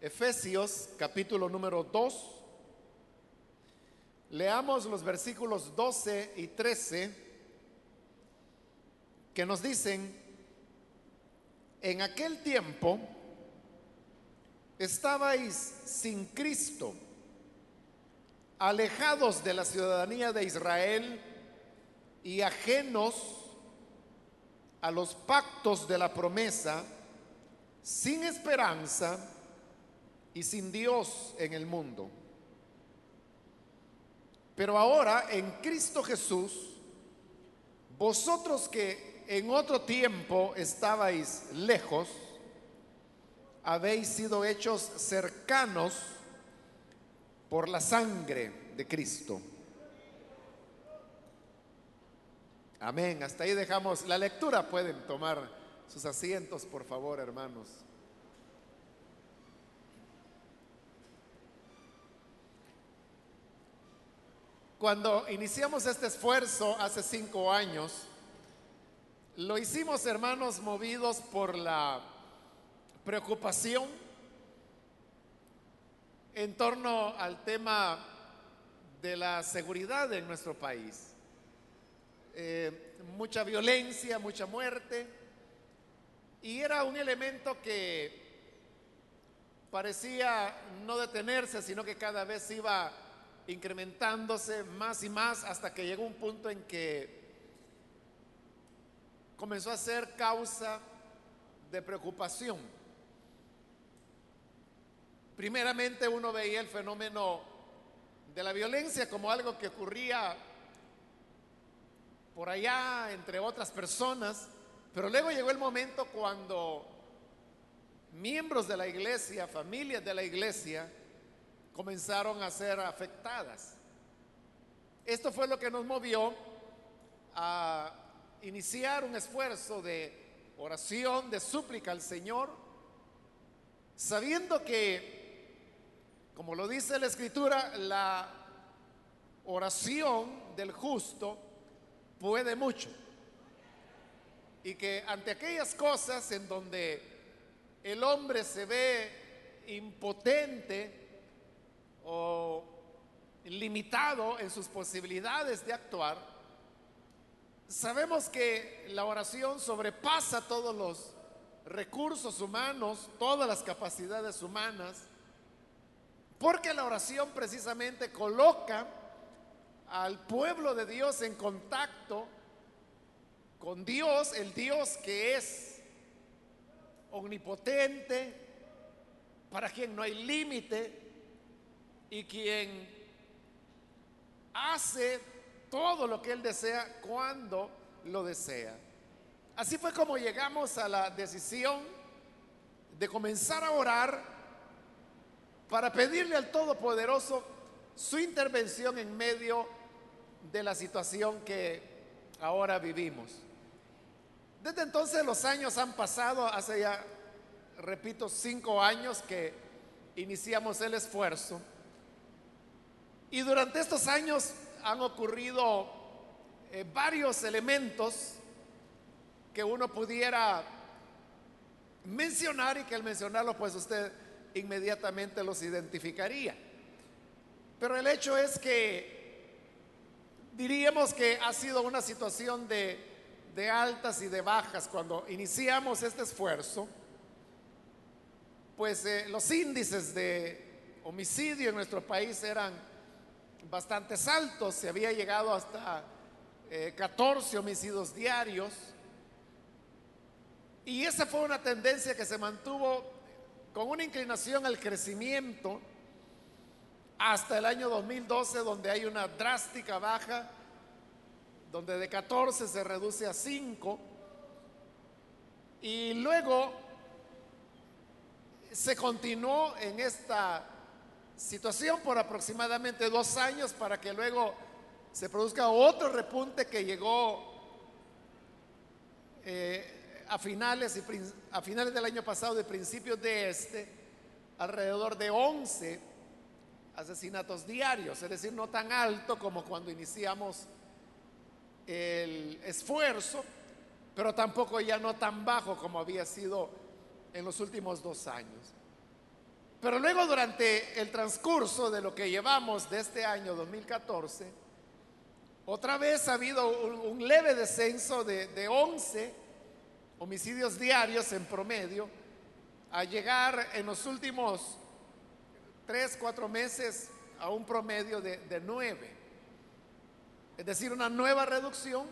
Efesios capítulo número 2. Leamos los versículos 12 y 13 que nos dicen, en aquel tiempo estabais sin Cristo, alejados de la ciudadanía de Israel y ajenos a los pactos de la promesa, sin esperanza y sin Dios en el mundo. Pero ahora en Cristo Jesús, vosotros que en otro tiempo estabais lejos, habéis sido hechos cercanos por la sangre de Cristo. Amén. Hasta ahí dejamos la lectura. Pueden tomar sus asientos, por favor, hermanos. Cuando iniciamos este esfuerzo hace cinco años, lo hicimos, hermanos, movidos por la preocupación en torno al tema de la seguridad en nuestro país. Eh, mucha violencia, mucha muerte, y era un elemento que parecía no detenerse, sino que cada vez iba incrementándose más y más hasta que llegó un punto en que comenzó a ser causa de preocupación. Primeramente uno veía el fenómeno de la violencia como algo que ocurría por allá entre otras personas, pero luego llegó el momento cuando miembros de la iglesia, familias de la iglesia, comenzaron a ser afectadas. Esto fue lo que nos movió a iniciar un esfuerzo de oración, de súplica al Señor, sabiendo que, como lo dice la Escritura, la oración del justo puede mucho. Y que ante aquellas cosas en donde el hombre se ve impotente, o limitado en sus posibilidades de actuar, sabemos que la oración sobrepasa todos los recursos humanos, todas las capacidades humanas, porque la oración precisamente coloca al pueblo de Dios en contacto con Dios, el Dios que es omnipotente, para quien no hay límite, y quien hace todo lo que Él desea cuando lo desea. Así fue como llegamos a la decisión de comenzar a orar para pedirle al Todopoderoso su intervención en medio de la situación que ahora vivimos. Desde entonces los años han pasado, hace ya, repito, cinco años que iniciamos el esfuerzo. Y durante estos años han ocurrido eh, varios elementos que uno pudiera mencionar y que al mencionarlo pues usted inmediatamente los identificaría. Pero el hecho es que diríamos que ha sido una situación de, altas y de bajas cuando iniciamos este esfuerzo, pues eh, los índices de homicidio en nuestro país eran bastantes altos, se había llegado hasta 14 eh, homicidios diarios. Y esa fue una tendencia que se mantuvo con una inclinación al crecimiento hasta el año 2012, donde hay una drástica baja, donde de 14 se reduce a 5. Y luego se continuó en esta situación por aproximadamente dos años para que luego se produzca otro repunte que llegó eh, a, finales y, a finales del año pasado, de principios de este, alrededor de 11 asesinatos diarios, es decir, no tan alto como cuando iniciamos el esfuerzo, pero tampoco ya no tan bajo como había sido en los últimos dos años. Pero luego durante el transcurso de lo que llevamos de este año 2014, otra vez ha habido un, leve descenso de, de 11 homicidios diarios en promedio, a llegar en los últimos 3, 4 meses a un promedio de, de 9. Es decir, una nueva reducción,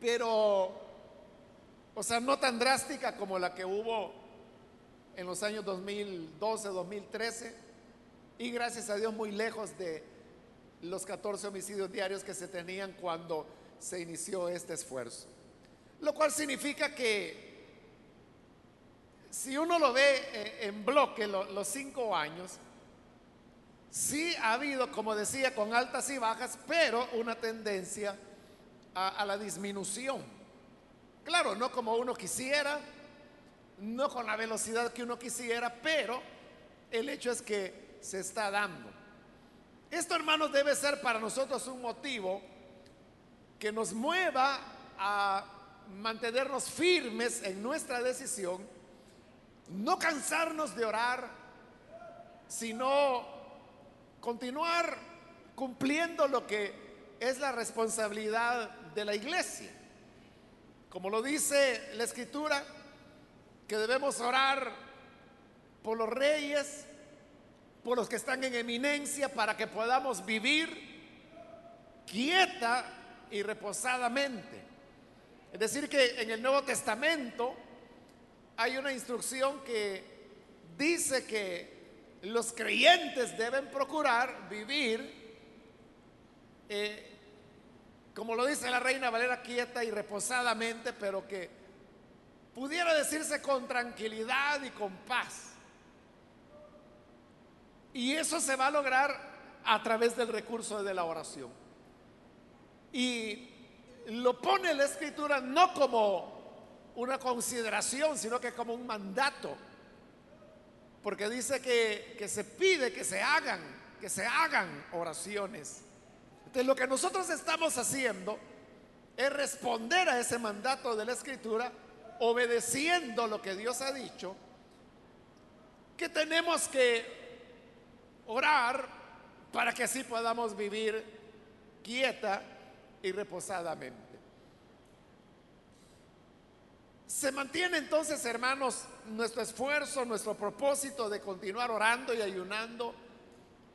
pero, o sea, no tan drástica como la que hubo en los años 2012, 2013, y gracias a Dios muy lejos de los 14 homicidios diarios que se tenían cuando se inició este esfuerzo. Lo cual significa que si uno lo ve eh, en bloque los cinco años, sí ha habido, como decía, con altas y bajas, pero una tendencia a, a la disminución. Claro, no como uno quisiera, no con la velocidad que uno quisiera, pero el hecho es que se está dando. Esto, hermanos, debe ser para nosotros un motivo que nos mueva a mantenernos firmes en nuestra decisión, no cansarnos de orar, sino continuar cumpliendo lo que es la responsabilidad de la iglesia. Como lo dice la escritura, que debemos orar por los reyes, por los que están en eminencia, para que podamos vivir quieta y reposadamente. Es decir, que en el Nuevo Testamento hay una instrucción que dice que los creyentes deben procurar vivir, eh, como lo dice la reina Valera, quieta y reposadamente, pero que pudiera decirse con tranquilidad y con paz. Y eso se va a lograr a través del recurso de la oración. Y lo pone la escritura no como una consideración, sino que como un mandato. Porque dice que, que se pide que se hagan, que se hagan oraciones. Entonces lo que nosotros estamos haciendo es responder a ese mandato de la escritura, obedeciendo lo que Dios ha dicho, que tenemos que orar para que así podamos vivir quieta y reposadamente. Se mantiene entonces, hermanos, nuestro esfuerzo, nuestro propósito de continuar orando y ayunando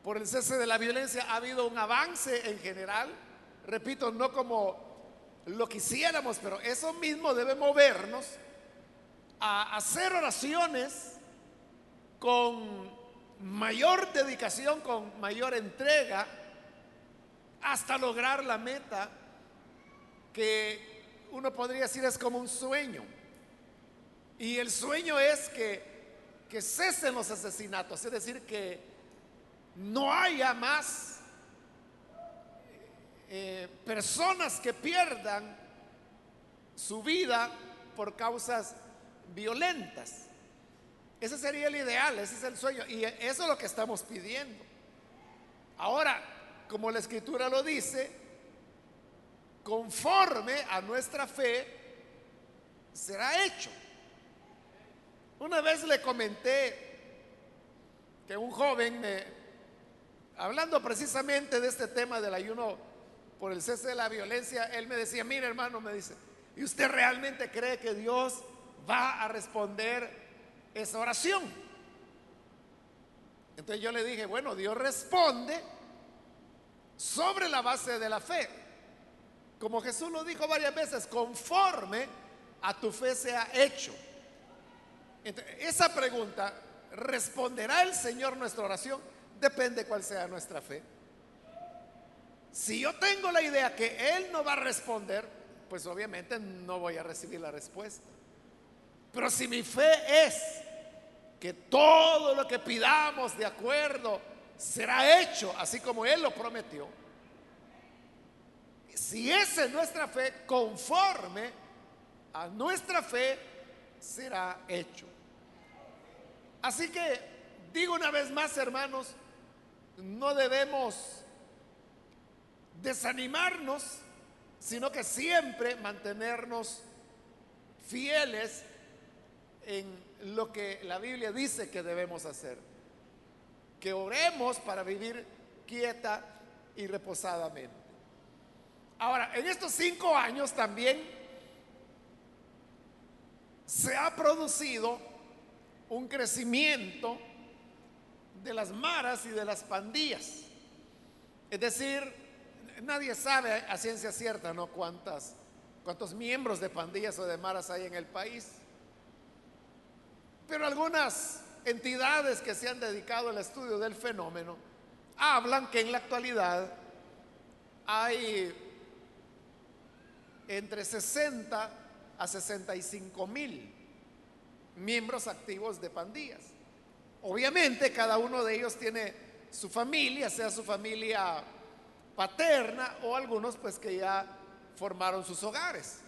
por el cese de la violencia. Ha habido un avance en general, repito, no como lo quisiéramos, pero eso mismo debe movernos a hacer oraciones con mayor dedicación, con mayor entrega hasta lograr la meta que uno podría decir es como un sueño. Y el sueño es que, que cesen los asesinatos, es decir, que no haya más eh, personas que pierdan su vida por causas violentas. Ese sería el ideal, ese es el sueño. Y eso es lo que estamos pidiendo. Ahora, como la escritura lo dice, conforme a nuestra fe, será hecho. Una vez le comenté que un joven, me, hablando precisamente de este tema del ayuno por el cese de la violencia, él me decía, mire hermano, me dice, ¿y usted realmente cree que Dios va a responder esa oración? Entonces yo le dije, bueno, Dios responde sobre la base de la fe. Como Jesús lo dijo varias veces, conforme a tu fe sea hecho. esa pregunta, ¿responderá el Señor nuestra oración? Depende cuál sea nuestra fe. Si yo tengo la idea que Él no va a responder, pues obviamente no voy a recibir la respuesta. Pero si mi fe es que todo lo que pidamos de acuerdo será hecho así como Él lo prometió, si esa es nuestra fe, conforme a nuestra fe será hecho. Así que digo una vez más, hermanos, no debemos desanimarnos, sino que siempre mantenernos fieles en lo que la Biblia dice que debemos hacer. Que oremos para vivir quieta y reposadamente. Ahora, en estos cinco años también se ha producido un crecimiento de las maras y de las pandillas. Es decir, nadie sabe a ciencia cierta, ¿no? Cuántas, cuántos miembros de pandillas o de maras hay en el país. Pero algunas entidades que se han dedicado al estudio del fenómeno hablan que en la actualidad hay entre 60 a 65 mil miembros activos de pandillas. Obviamente cada uno de ellos tiene su familia, sea su familia paterna o algunos pues que ya formaron sus hogares.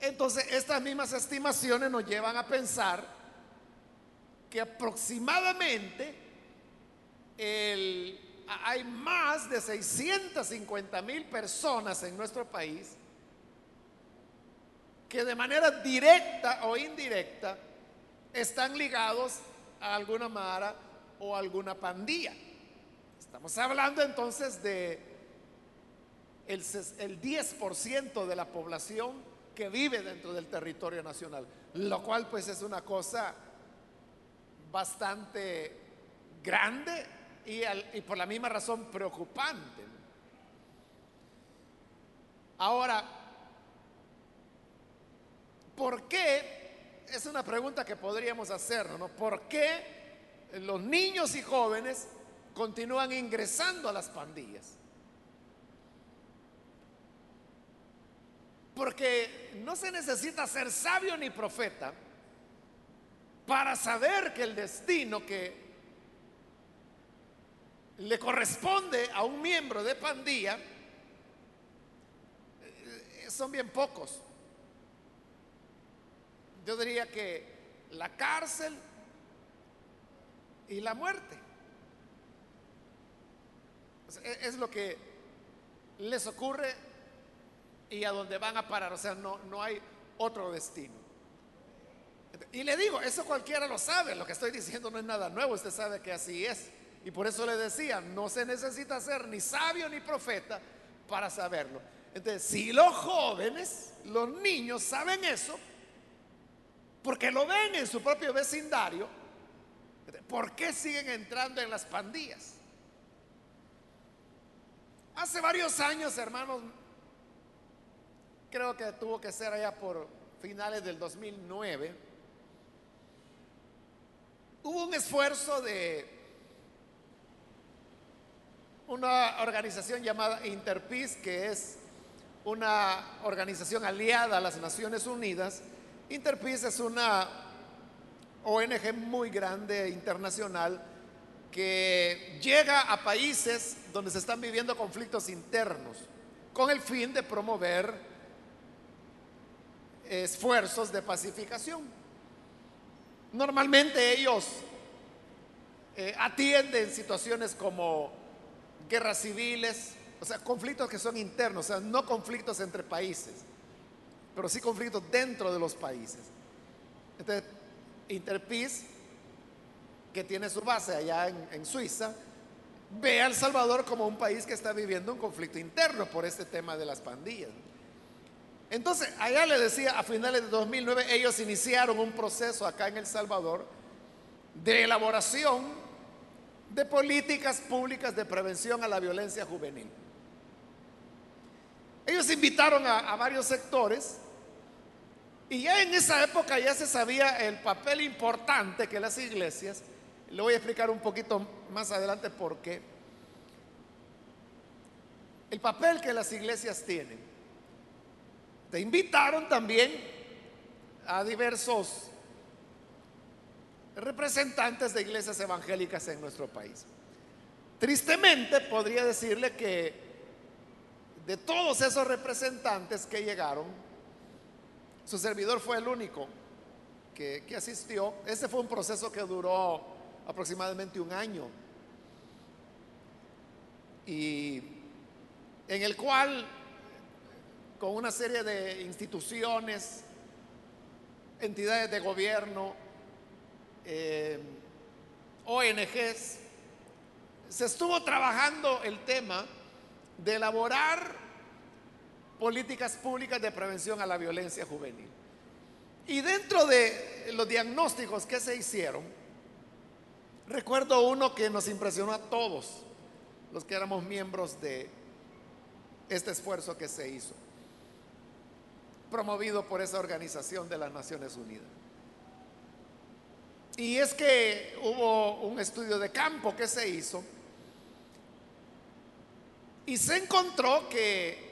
Entonces estas mismas estimaciones nos llevan a pensar que aproximadamente hay más de 650 mil personas en nuestro país que de manera directa o indirecta están ligados a alguna mara o alguna pandilla. Estamos hablando entonces de el, el 10% de la población que vive dentro del territorio nacional, lo cual pues es una cosa bastante grande y, y por la misma razón preocupante. Ahora, ¿por qué? Es una pregunta que podríamos hacernos, ¿no? ¿Por qué los niños y jóvenes continúan ingresando a las pandillas? Porque no se necesita ser sabio ni profeta para saber que el destino que le corresponde a un miembro de pandilla eh, son bien pocos. Yo diría que la cárcel y la muerte. Es lo que les ocurre y a dónde van a parar. O sea, no, no hay otro destino. Y le digo, eso cualquiera lo sabe. Lo que estoy diciendo no es nada nuevo. Usted sabe que así es. Y por eso le decía, no se necesita ser ni sabio ni profeta para saberlo. Entonces, si los jóvenes, los niños saben eso, porque lo ven en su propio vecindario, ¿por qué siguen entrando en las pandillas? Hace varios años, hermanos, creo que tuvo que ser allá por finales del 2009, hubo un esfuerzo de una organización llamada Interpeace, que es una organización aliada a las Naciones Unidas, Interpeace es una ONG muy grande internacional que llega a países donde se están viviendo conflictos internos con el fin de promover esfuerzos de pacificación. Normalmente ellos eh, atienden situaciones como guerras civiles, o sea, conflictos que son internos, o sea, no conflictos entre países pero sí conflictos dentro de los países. Entonces, Interpeace, que tiene su base allá en, Suiza, ve a El Salvador como un país que está viviendo un conflicto interno por este tema de las pandillas. Entonces, allá le decía, a finales de 2009, ellos iniciaron un proceso acá en El Salvador de elaboración de políticas públicas de prevención a la violencia juvenil. Ellos invitaron a varios sectores y ya en esa época ya se sabía el papel importante que las iglesias, le voy a explicar un poquito más adelante por qué, el papel que las iglesias tienen. Te invitaron también a diversos representantes de iglesias evangélicas en nuestro país. Tristemente podría decirle que de todos esos representantes que llegaron, su servidor fue el único que, asistió. Ese fue un proceso que duró aproximadamente un año. Y en el cual, con una serie de instituciones entidades de gobierno, eh, ONGs, se estuvo trabajando el tema de elaborar políticas públicas de prevención a la violencia juvenil. Y dentro de los diagnósticos que se hicieron, recuerdo uno que nos impresionó a todos los que éramos miembros de este esfuerzo que se hizo, promovido por esa organización de las Naciones Unidas. Y es que hubo un estudio de campo que se hizo y se encontró que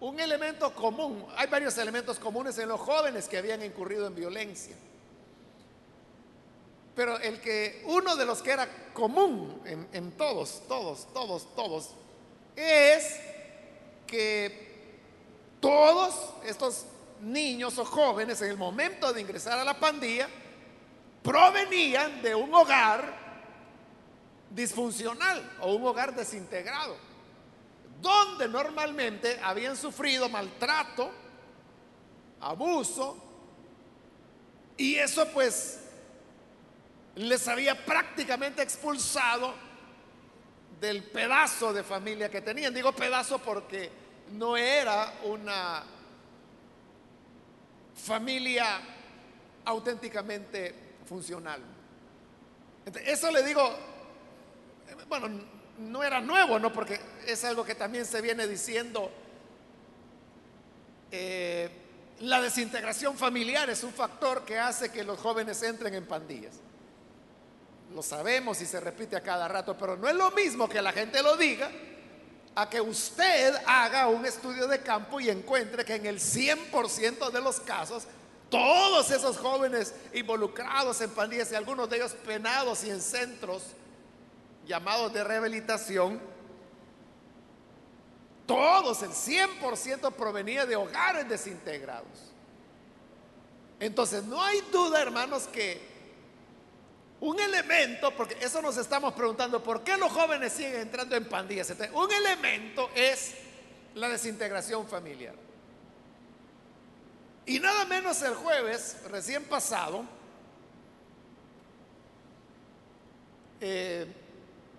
un elemento común, hay varios elementos comunes en los jóvenes que habían incurrido en violencia. Pero el que, uno de los que era común en, en todos, todos, todos, todos, es que todos estos niños o jóvenes en el momento de ingresar a la pandilla provenían de un hogar disfuncional o un hogar desintegrado, donde normalmente habían sufrido maltrato, abuso, y eso pues les había prácticamente expulsado del pedazo de familia que tenían. Digo pedazo porque no era una familia auténticamente funcional. eso le digo, bueno, no era nuevo, ¿no? Porque es algo que también se viene diciendo. Eh, la desintegración familiar es un factor que hace que los jóvenes entren en pandillas. Lo sabemos y se repite a cada rato, pero no es lo mismo que la gente lo diga a que usted haga un estudio de campo y encuentre que en el 100% de los casos, todos esos jóvenes involucrados en pandillas y algunos de ellos penados y en centros llamados de rehabilitación, todos, el 100% provenía de hogares desintegrados. Entonces, no hay duda, hermanos, que un elemento, porque eso nos estamos preguntando, ¿por qué los jóvenes siguen entrando en pandillas? un elemento es la desintegración familiar. Y nada menos el jueves, recién pasado, eh,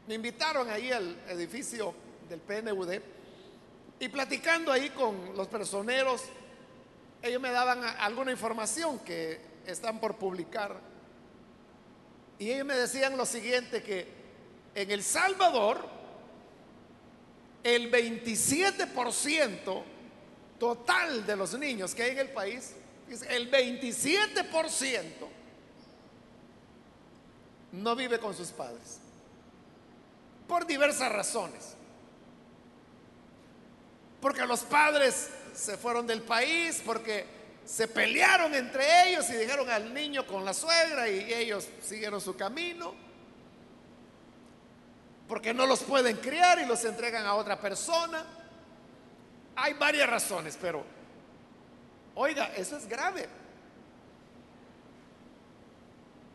me invitaron ahí al edificio del PNUD y platicando ahí con los personeros, ellos me daban alguna información que están por publicar y ellos me decían lo siguiente, que en El Salvador el 27% total de los niños que hay en el país, el 27% no vive con sus padres. Por diversas razones. Porque los padres se fueron del país, porque se pelearon entre ellos y dijeron al niño con la suegra y ellos siguieron su camino. Porque no los pueden criar y los entregan a otra persona. Hay varias razones, pero oiga, eso es grave.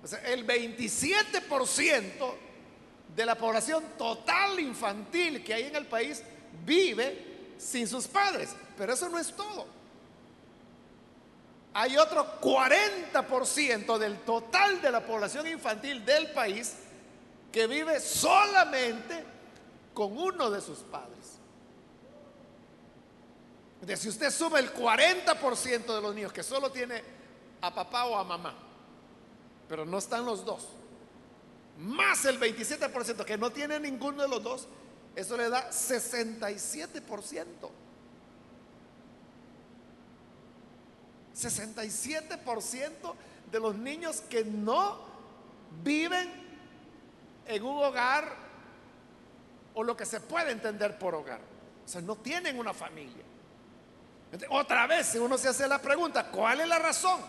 O sea, el 27% de la población total infantil que hay en el país vive sin sus padres. Pero eso no es todo hay otro 40% del total de la población infantil del país que vive solamente con uno de sus padres. De si usted sube el 40% de los niños que solo tiene a papá o a mamá, pero no están los dos, más el 27% que no tiene ninguno de los dos, eso le da 67%. 67% de los niños que no viven en un hogar o lo que se puede entender por hogar. O sea, no tienen una familia. Otra vez, si uno se hace la pregunta, ¿cuál es la razón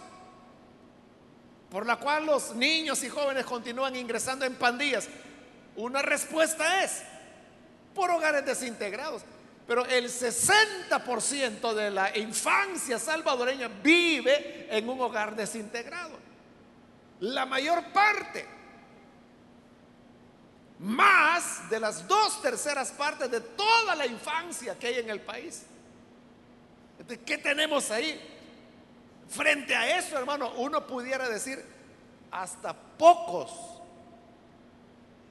por la cual los niños y jóvenes continúan ingresando en pandillas? Una respuesta es por hogares desintegrados. Pero el 60% de la infancia salvadoreña vive en un hogar desintegrado. La mayor parte. Más de las dos terceras partes de toda la infancia que hay en el país. ¿Qué tenemos ahí? Frente a eso, hermano, uno pudiera decir, hasta pocos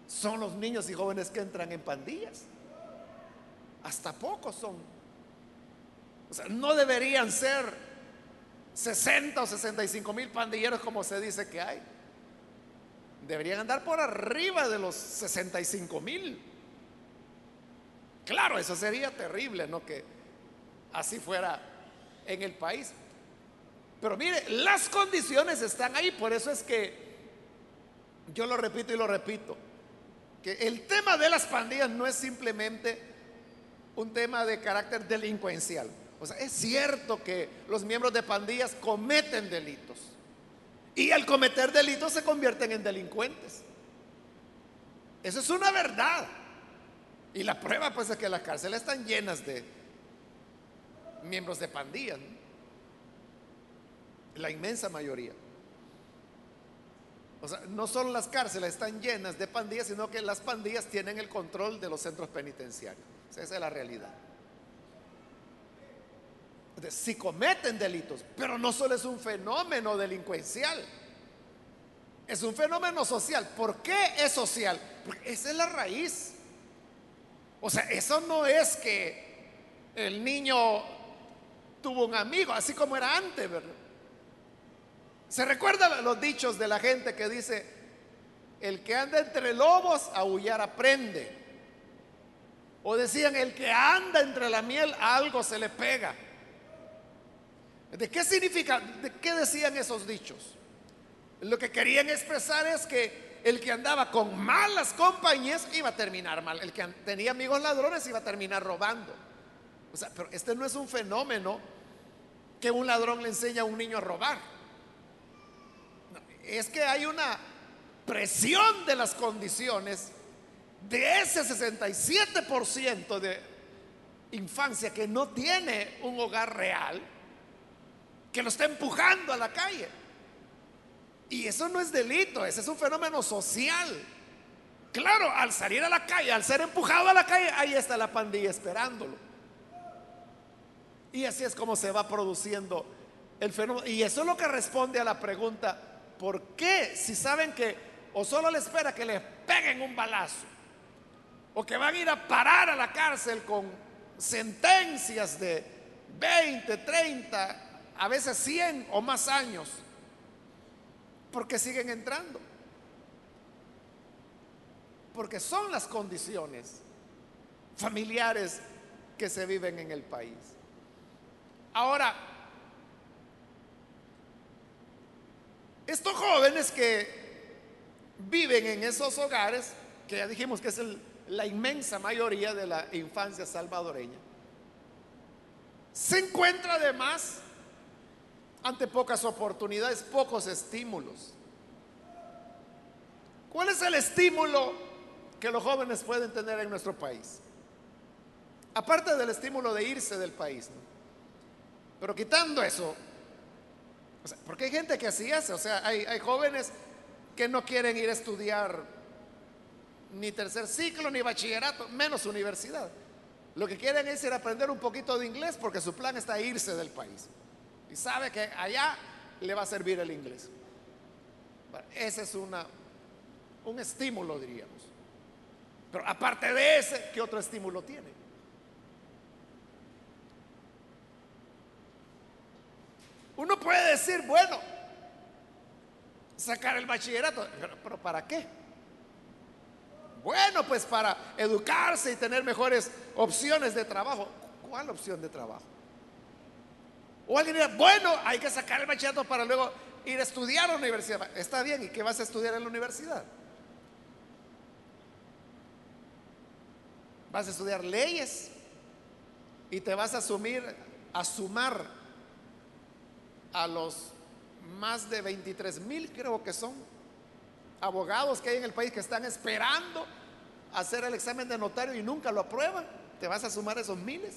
son los niños y jóvenes que entran en pandillas. Hasta pocos son. O sea, no deberían ser 60 o 65 mil pandilleros como se dice que hay. Deberían andar por arriba de los 65 mil. Claro, eso sería terrible, ¿no? Que así fuera en el país. Pero mire, las condiciones están ahí, por eso es que yo lo repito y lo repito, que el tema de las pandillas no es simplemente un tema de carácter delincuencial. O sea, es cierto que los miembros de pandillas cometen delitos y al cometer delitos se convierten en delincuentes. Eso es una verdad. Y la prueba pues es que las cárceles están llenas de miembros de pandillas. La inmensa mayoría. O sea, no solo las cárceles están llenas de pandillas, sino que las pandillas tienen el control de los centros penitenciarios. Esa es la realidad. Si cometen delitos, pero no solo es un fenómeno delincuencial, es un fenómeno social. ¿Por qué es social? Porque esa es la raíz. O sea, eso no es que el niño tuvo un amigo, así como era antes, ¿verdad? ¿Se recuerdan los dichos de la gente que dice, el que anda entre lobos, aullar aprende? O decían, el que anda entre la miel, algo se le pega. ¿De qué significa? ¿De qué decían esos dichos? Lo que querían expresar es que el que andaba con malas compañías iba a terminar mal. El que tenía amigos ladrones iba a terminar robando. O sea, pero este no es un fenómeno que un ladrón le enseña a un niño a robar es que hay una presión de las condiciones de ese 67% de infancia que no tiene un hogar real, que lo está empujando a la calle. Y eso no es delito, ese es un fenómeno social. Claro, al salir a la calle, al ser empujado a la calle, ahí está la pandilla esperándolo. Y así es como se va produciendo el fenómeno. Y eso es lo que responde a la pregunta, ¿Por qué? Si saben que o solo le espera que les peguen un balazo o que van a ir a parar a la cárcel con sentencias de 20, 30, a veces 100 o más años, porque siguen entrando. Porque son las condiciones familiares que se viven en el país. Ahora, Estos jóvenes que viven en esos hogares, que ya dijimos que es la inmensa mayoría de la infancia salvadoreña, se encuentra además ante pocas oportunidades, pocos estímulos. ¿Cuál es el estímulo que los jóvenes pueden tener en nuestro país? Aparte del estímulo de irse del país. Pero quitando eso, porque hay gente que así hace, o sea, hay, jóvenes que no quieren ir a estudiar ni tercer ciclo, ni bachillerato, menos universidad. Lo que quieren es ir a aprender un poquito de inglés porque su plan está irse del país. Y sabe que allá le va a servir el inglés. ese es un estímulo, diríamos. Pero aparte de ese, ¿qué otro estímulo tiene? Uno puede decir, bueno, sacar el bachillerato, pero, ¿para qué? Bueno, pues para educarse y tener mejores opciones de trabajo. ¿Cuál opción de trabajo? O alguien dirá, bueno, hay que sacar el bachillerato para luego ir a estudiar a la universidad. Está bien, ¿y qué vas a estudiar en la universidad? Vas a estudiar leyes y te vas a asumir, a sumar a los más de 23 mil, creo que son, abogados que hay en el país que están esperando hacer el examen de notario y nunca lo aprueban. ¿Te vas a sumar esos miles?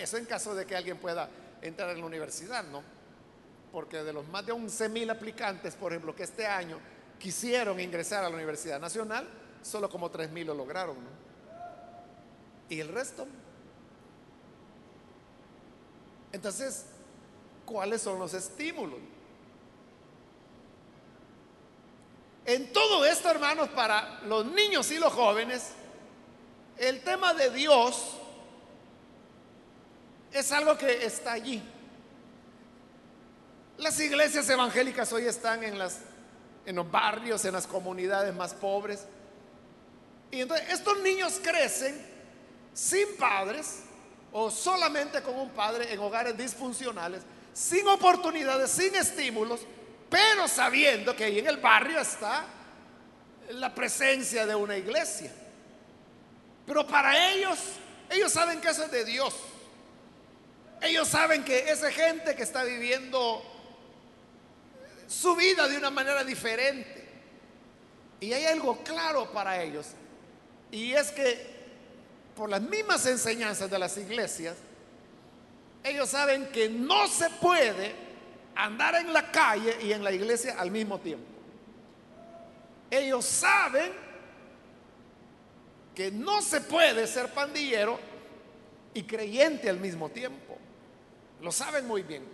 eso en caso de que alguien pueda entrar en la universidad, ¿no? Porque de los más de 11 mil aplicantes, por ejemplo, que este año quisieron ingresar a la Universidad Nacional, solo como 3 mil lo lograron, ¿no? Y el resto entonces, cuáles son los estímulos. En todo esto, hermanos, para los niños y los jóvenes, el tema de Dios es algo que está allí. Las iglesias evangélicas hoy están en, los barrios, en las comunidades más pobres. Y entonces estos niños crecen sin padres o solamente con un padre en hogares disfuncionales, sin oportunidades, sin estímulos, pero sabiendo que ahí en el barrio está la presencia de una iglesia. Pero para ellos, ellos saben que eso es de Dios. Ellos saben que esa gente que está viviendo su vida de una manera diferente. Y hay algo claro para ellos. Y es que por las mismas enseñanzas de las iglesias, ellos saben que no se puede andar en la calle y en la iglesia al mismo tiempo. Ellos saben que no se puede ser pandillero y creyente al mismo tiempo. Lo saben muy bien.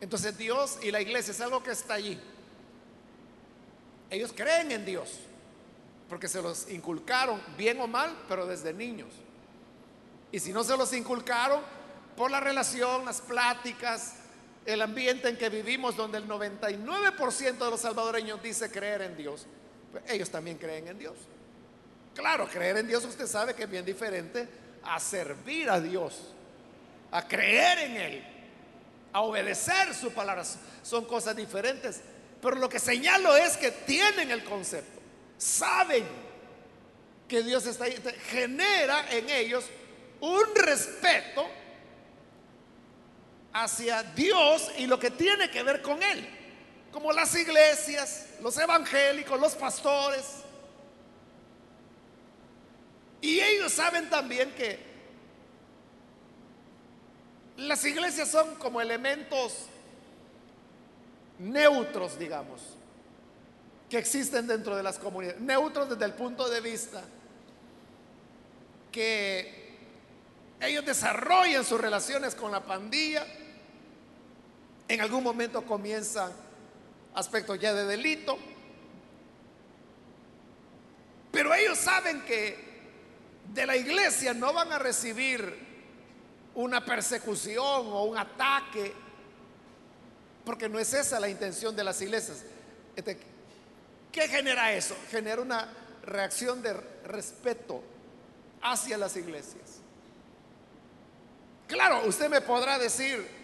Entonces Dios y la iglesia es algo que está allí. Ellos creen en Dios, porque se los inculcaron, bien o mal, pero desde niños. Y si no se los inculcaron, por la relación, las pláticas, el ambiente en que vivimos, donde el 99% de los salvadoreños dice creer en Dios, ellos también creen en Dios. Claro, creer en Dios usted sabe que es bien diferente a servir a Dios, a creer en Él, a obedecer su palabra. Son cosas diferentes. Pero lo que señalo es que tienen el concepto, saben que Dios está ahí, genera en ellos un respeto hacia Dios y lo que tiene que ver con Él, como las iglesias, los evangélicos, los pastores. Y ellos saben también que las iglesias son como elementos neutros, digamos, que existen dentro de las comunidades. Neutros desde el punto de vista que ellos desarrollan sus relaciones con la pandilla. En algún momento comienzan aspectos ya de delito. Pero ellos saben que de la iglesia no van a recibir una persecución o un ataque porque no es esa la intención de las iglesias. Este, ¿Qué genera eso? Genera una reacción de respeto hacia las iglesias. Claro, usted me podrá decir,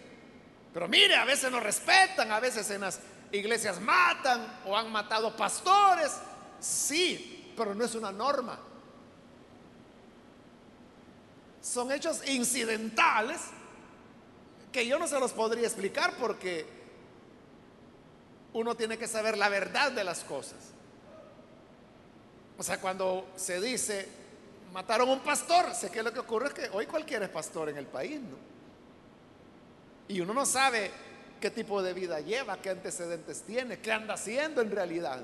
pero mire, a veces nos respetan, a veces en las iglesias matan o han matado pastores. Sí, pero no es una norma. Son hechos incidentales que yo no se los podría explicar porque uno tiene que saber la verdad de las cosas. O sea, cuando se dice, mataron a un pastor, sé que lo que ocurre es que hoy cualquiera es pastor en el país, ¿no? Y uno no sabe qué tipo de vida lleva, qué antecedentes tiene, qué anda haciendo en realidad.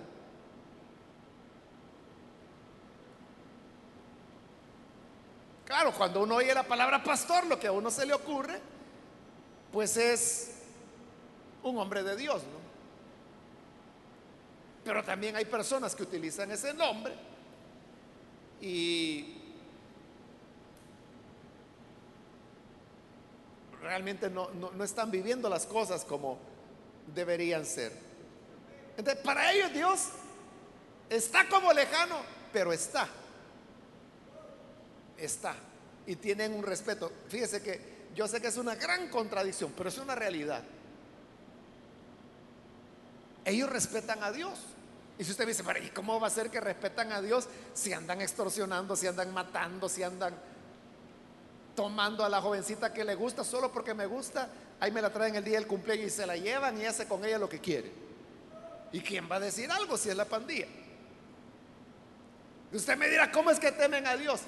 Claro, cuando uno oye la palabra pastor, lo que a uno se le ocurre, pues es un hombre de Dios, ¿no? Pero también hay personas que utilizan ese nombre y realmente no, están viviendo las cosas como deberían ser. Entonces, para ellos Dios está como lejano, pero está. Está. Y tienen un respeto. Fíjese que yo sé que es una gran contradicción, pero es una realidad. Ellos respetan a Dios. Y si usted dice, ¿y cómo va a ser que respetan a Dios si andan extorsionando, si andan matando, si andan tomando a la jovencita que le gusta solo porque me gusta? Ahí me la traen el día del cumpleaños y se la llevan y hace con ella lo que quiere. ¿Y quién va a decir algo si es la pandilla? Y usted me dirá, ¿cómo es que temen a Dios?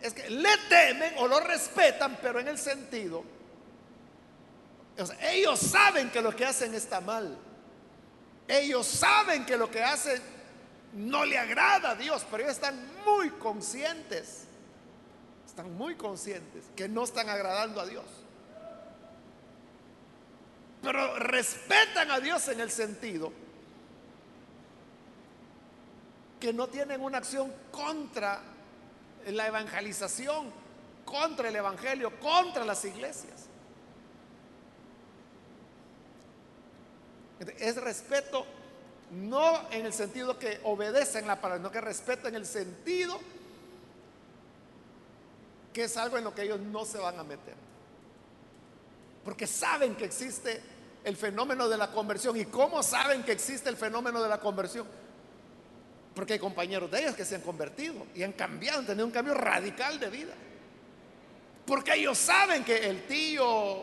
Es que le temen o lo respetan, pero en el sentido, ellos saben que lo que hacen está mal. Ellos saben que lo que hacen no le agrada a Dios, pero ellos están muy conscientes. Están muy conscientes que no están agradando a Dios. Pero respetan a Dios en el sentido que no tienen una acción contra la evangelización, contra el evangelio, contra las iglesias. Es respeto no en el sentido que obedecen la palabra, no que respetan el sentido que es algo en lo que ellos no se van a meter. Porque saben que existe el fenómeno de la conversión. ¿Y cómo saben que existe el fenómeno de la conversión? Porque hay compañeros de ellos que se han convertido y han cambiado, han tenido un cambio radical de vida. Porque ellos saben que el tío,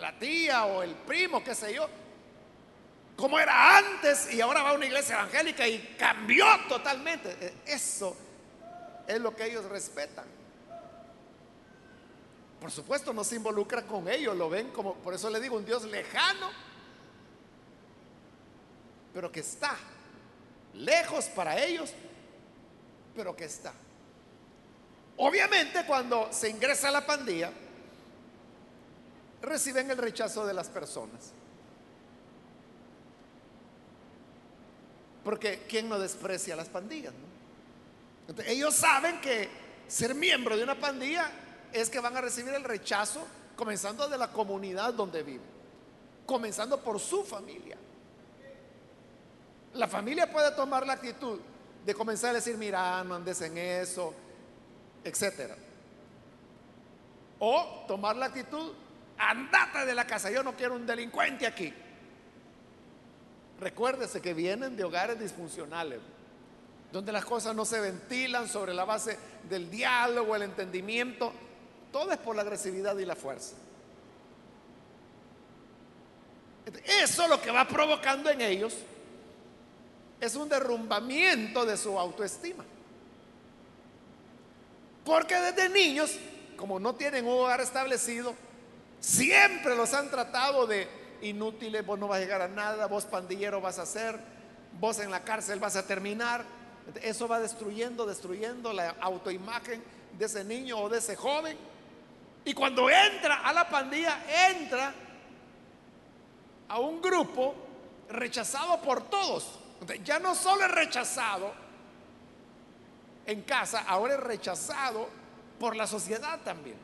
la tía o el primo, qué sé yo, como era antes y ahora va a una iglesia evangélica y cambió totalmente. Eso es lo que ellos respetan. Por supuesto no se involucra con ellos, lo ven como, por eso le digo, un Dios lejano, pero que está, lejos para ellos, pero que está. Obviamente cuando se ingresa a la pandilla, reciben el rechazo de las personas. Porque ¿quién no desprecia a las pandillas? ellos saben que ser miembro de una pandilla es que van a recibir el rechazo comenzando de la comunidad donde viven, comenzando por su familia. La familia puede tomar la actitud de comenzar a decir, mira, no andes en eso, etcétera. O tomar la actitud, andate de la casa, yo no quiero un delincuente aquí. Recuérdese que vienen de hogares disfuncionales, donde las cosas no se ventilan sobre la base del diálogo, el entendimiento. Todo es por la agresividad y la fuerza. Eso lo que va provocando en ellos es un derrumbamiento de su autoestima. Porque desde niños, como no tienen un hogar establecido, siempre los han tratado de inútiles, vos no vas a llegar a nada, vos pandillero vas a ser, vos en la cárcel vas a terminar. Eso va destruyendo, destruyendo la autoimagen de ese niño o de ese joven. Y cuando entra a la pandilla, entra a un grupo rechazado por todos. Ya no solo es rechazado en casa, ahora es rechazado por la sociedad también.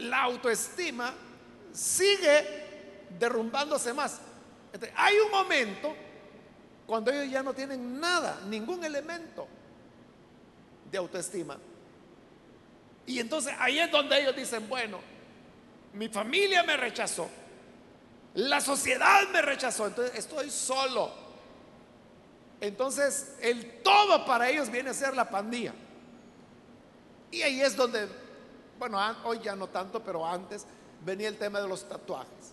La autoestima sigue derrumbándose más. hay un momento cuando ellos ya no tienen nada, ningún elemento de autoestima. Y entonces ahí es donde ellos dicen, bueno, mi familia me rechazó, la sociedad me rechazó, entonces estoy solo. Entonces el todo para ellos viene a ser la pandilla. Y ahí es donde, bueno, hoy ya no tanto, pero antes venía el tema de los tatuajes.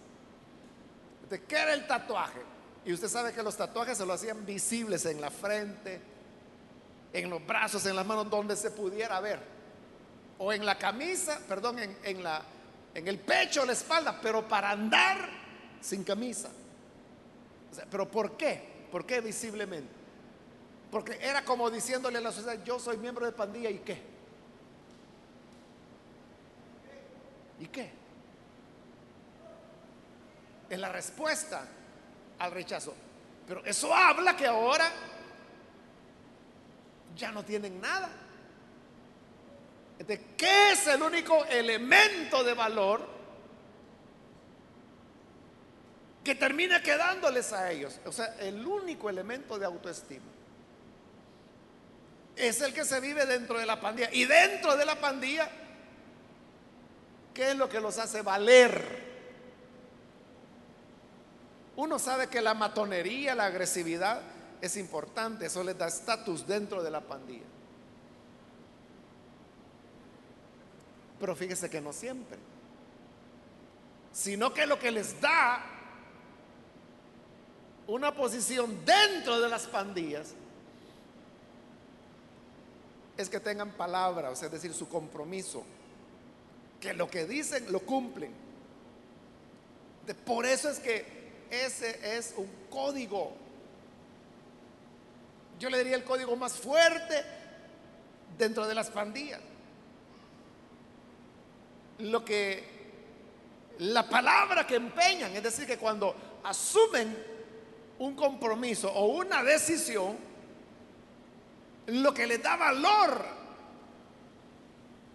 ¿De qué era el tatuaje? Y usted sabe que los tatuajes se lo hacían visibles en la frente, en los brazos, en las manos, donde se pudiera ver. O en la camisa, perdón, en, la, en el pecho o la espalda, pero para andar sin camisa. pero ¿por qué? ¿Por qué visiblemente? Porque era como diciéndole a la sociedad, yo soy miembro de pandilla y qué. ¿Y qué? Es la respuesta al rechazo. Pero eso habla que ahora ya no tienen nada. ¿Qué es el único elemento de valor que termina quedándoles a ellos? O sea, el único elemento de autoestima es el que se vive dentro de la pandilla. Y dentro de la pandilla, ¿qué es lo que los hace valer? Uno sabe que la matonería, la agresividad es importante, eso les da estatus dentro de la pandilla. Pero fíjese que no siempre, sino que lo que les da una posición dentro de las pandillas es que tengan palabra, es decir, su compromiso, que lo que dicen lo cumplen. Por eso es que ese es un código. Yo le diría el código más fuerte dentro de las pandillas. Lo que la palabra que empeñan, es decir, que cuando asumen un compromiso o una decisión, lo que les da valor,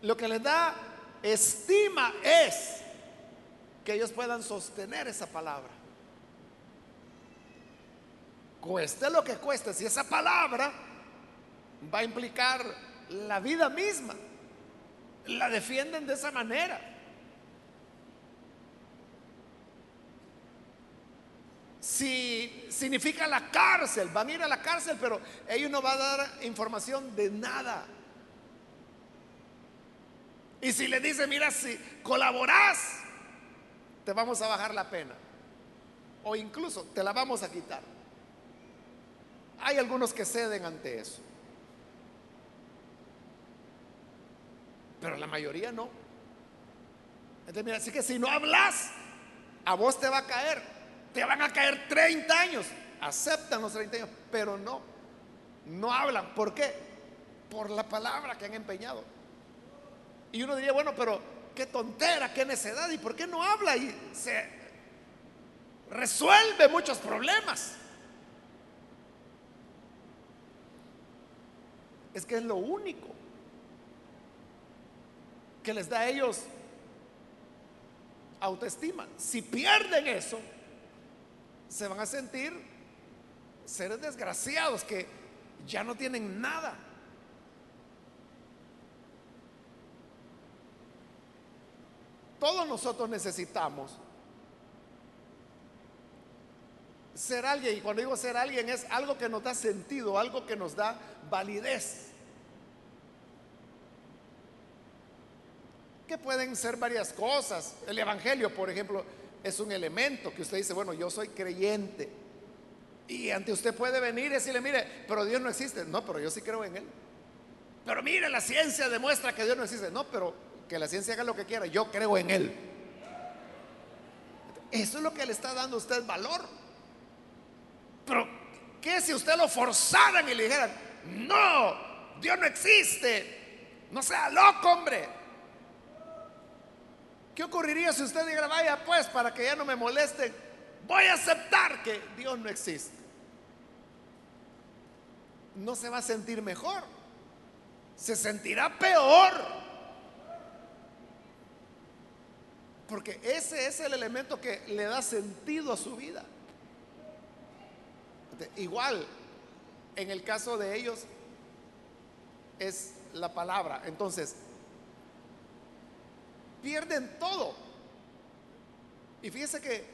lo que les da estima es que ellos puedan sostener esa palabra. Cueste lo que cueste, si esa palabra va a implicar la vida misma, la defienden de esa manera. Si significa la cárcel, van a ir a la cárcel, pero ellos no van a dar información de nada. Y si le dicen, mira, si colaboras, te vamos a bajar la pena. O incluso te la vamos a quitar. Hay algunos que ceden ante eso. Pero la mayoría no. Entonces, mira, así que si no hablas, a vos te va a caer. Te van a caer 30 años. Aceptan los 30 años, pero no. No hablan. ¿Por qué? Por la palabra que han empeñado. Y uno diría, bueno, pero qué tontera, qué necedad. ¿Y por qué no habla? Y se resuelve muchos problemas. Es que es lo único que les da a ellos autoestima. Si pierden eso, se van a sentir seres desgraciados que ya no tienen nada. Todos nosotros necesitamos ser alguien, y cuando digo ser alguien es algo que nos da sentido, algo que nos da validez. Que pueden ser varias cosas. El Evangelio, por ejemplo, es un elemento que usted dice, bueno, yo soy creyente. Y ante usted puede venir y decirle, mire, pero Dios no existe. No, pero yo sí creo en Él. Pero mire, la ciencia demuestra que Dios no existe. No, pero que la ciencia haga lo que quiera, yo creo en Él. Eso es lo que le está dando a usted valor. Pero, ¿qué si usted lo forzaran y le dijeran, no, Dios no existe? No sea loco, hombre. ¿Qué ocurriría si usted dijera, vaya pues, para que ya no me molesten, voy a aceptar que Dios no existe? No se va a sentir mejor, se sentirá peor. Porque ese es el elemento que le da sentido a su vida. Igual, en el caso de ellos, es la palabra. Entonces, pierden todo. Y fíjese que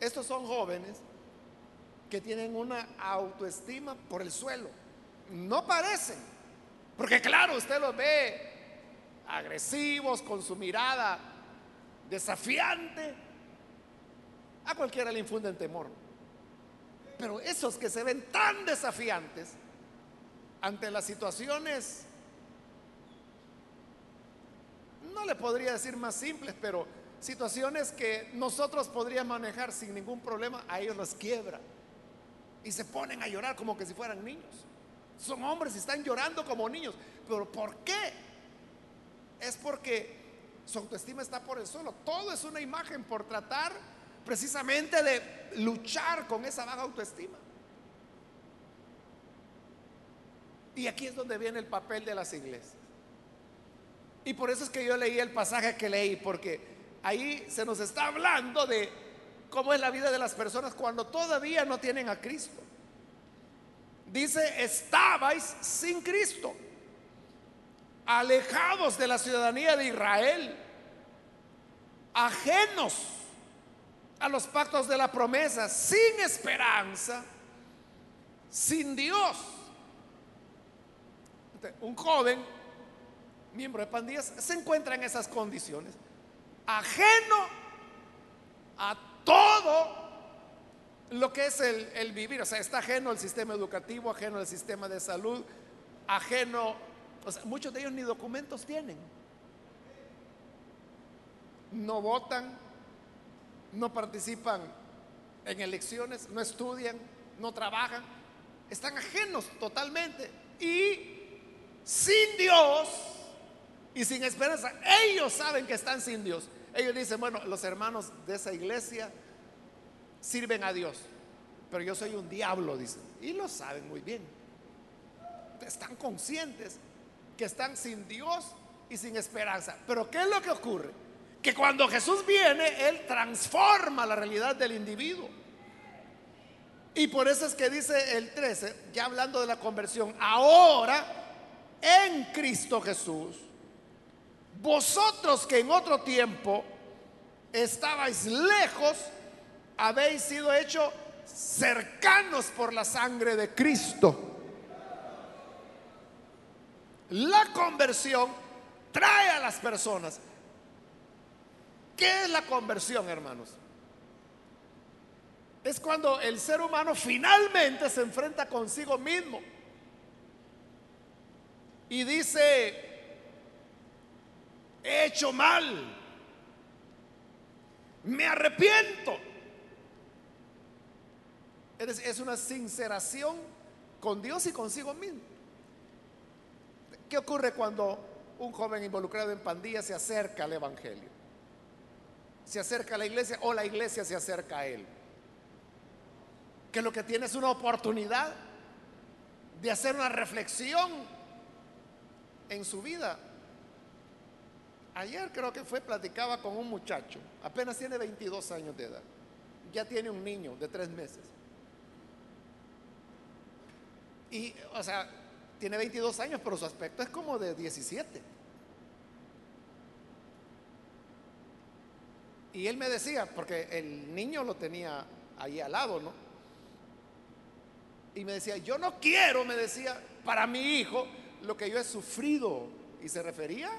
estos son jóvenes que tienen una autoestima por el suelo. No parecen. Porque claro, usted los ve agresivos, con su mirada desafiante, a cualquiera le infunden temor. Pero esos que se ven tan desafiantes ante las situaciones, no le podría decir más simples, pero situaciones que nosotros podríamos manejar sin ningún problema, a ellos los quiebra. Y se ponen a llorar como que si fueran niños. Son hombres y están llorando como niños. Pero ¿por qué? Es porque su autoestima está por el suelo. Todo es una imagen por tratar precisamente de luchar con esa baja autoestima. Y aquí es donde viene el papel de las iglesias. Y por eso es que yo leí el pasaje que leí, porque ahí se nos está hablando de cómo es la vida de las personas cuando todavía no tienen a Cristo. Dice, estabais sin Cristo alejados de la ciudadanía de Israel, ajenos a los pactos de la promesa, sin esperanza, sin Dios. Un joven, miembro de pandillas, se encuentra en esas condiciones, ajeno a todo lo que es el, el, vivir, o sea, está ajeno al sistema educativo, ajeno al sistema de salud, ajeno muchos de ellos ni documentos tienen. No votan, no participan en elecciones, no estudian, no trabajan, están ajenos totalmente. Y sin Dios y sin esperanza. Ellos saben que están sin Dios. Ellos dicen, bueno, los hermanos de esa iglesia sirven a Dios, pero yo soy un diablo, dicen. Y lo saben muy bien. Están conscientes que están sin Dios y sin esperanza. Pero ¿qué es lo que ocurre? Que cuando Jesús viene, Él transforma la realidad del individuo. Y por eso es que dice el 13, ya hablando de la conversión, ahora en Cristo Jesús, vosotros que en otro tiempo estabais lejos, habéis sido hechos cercanos por la sangre de Cristo. La conversión trae a las personas. ¿Qué es la conversión, hermanos? Es cuando el ser humano finalmente se enfrenta consigo mismo y dice, he hecho mal, me arrepiento. Es una sinceración con Dios y consigo mismo. ¿Qué ocurre cuando un joven involucrado en pandillas se acerca al Evangelio? Se acerca a la iglesia o la iglesia se acerca a él. Que lo que tiene es una oportunidad de hacer una reflexión en su vida Ayer creo que fue, platicaba con un muchacho, apenas tiene 22 años de edad, ya tiene un niño de tres meses. Y, o sea, tiene 22 años, pero su aspecto es como de 17. Y él me decía, porque el niño lo tenía ahí al lado, ¿no? Y me decía, yo no quiero, me decía, para mi hijo lo que yo he sufrido. Y se refería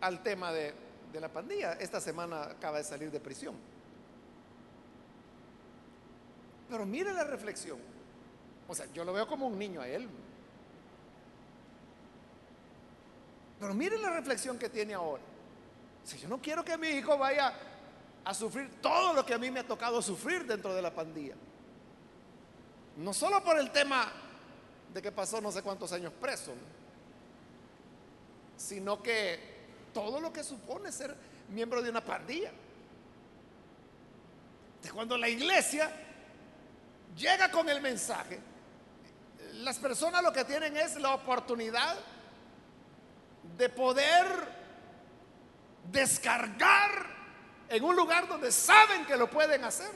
al tema de, la pandilla. Esta semana acaba de salir de prisión. Pero mire la reflexión. O sea, yo lo veo como un niño a él. Pero mire la reflexión que tiene ahora. Si yo no quiero que mi hijo vaya a sufrir todo lo que a mí me ha tocado sufrir dentro de la pandilla. No solo por el tema de que pasó no sé cuántos años preso, sino que todo lo que supone ser miembro de una pandilla. Cuando la iglesia llega con el mensaje, las personas lo que tienen es la oportunidad de poder descargar en un lugar donde saben que lo pueden hacer.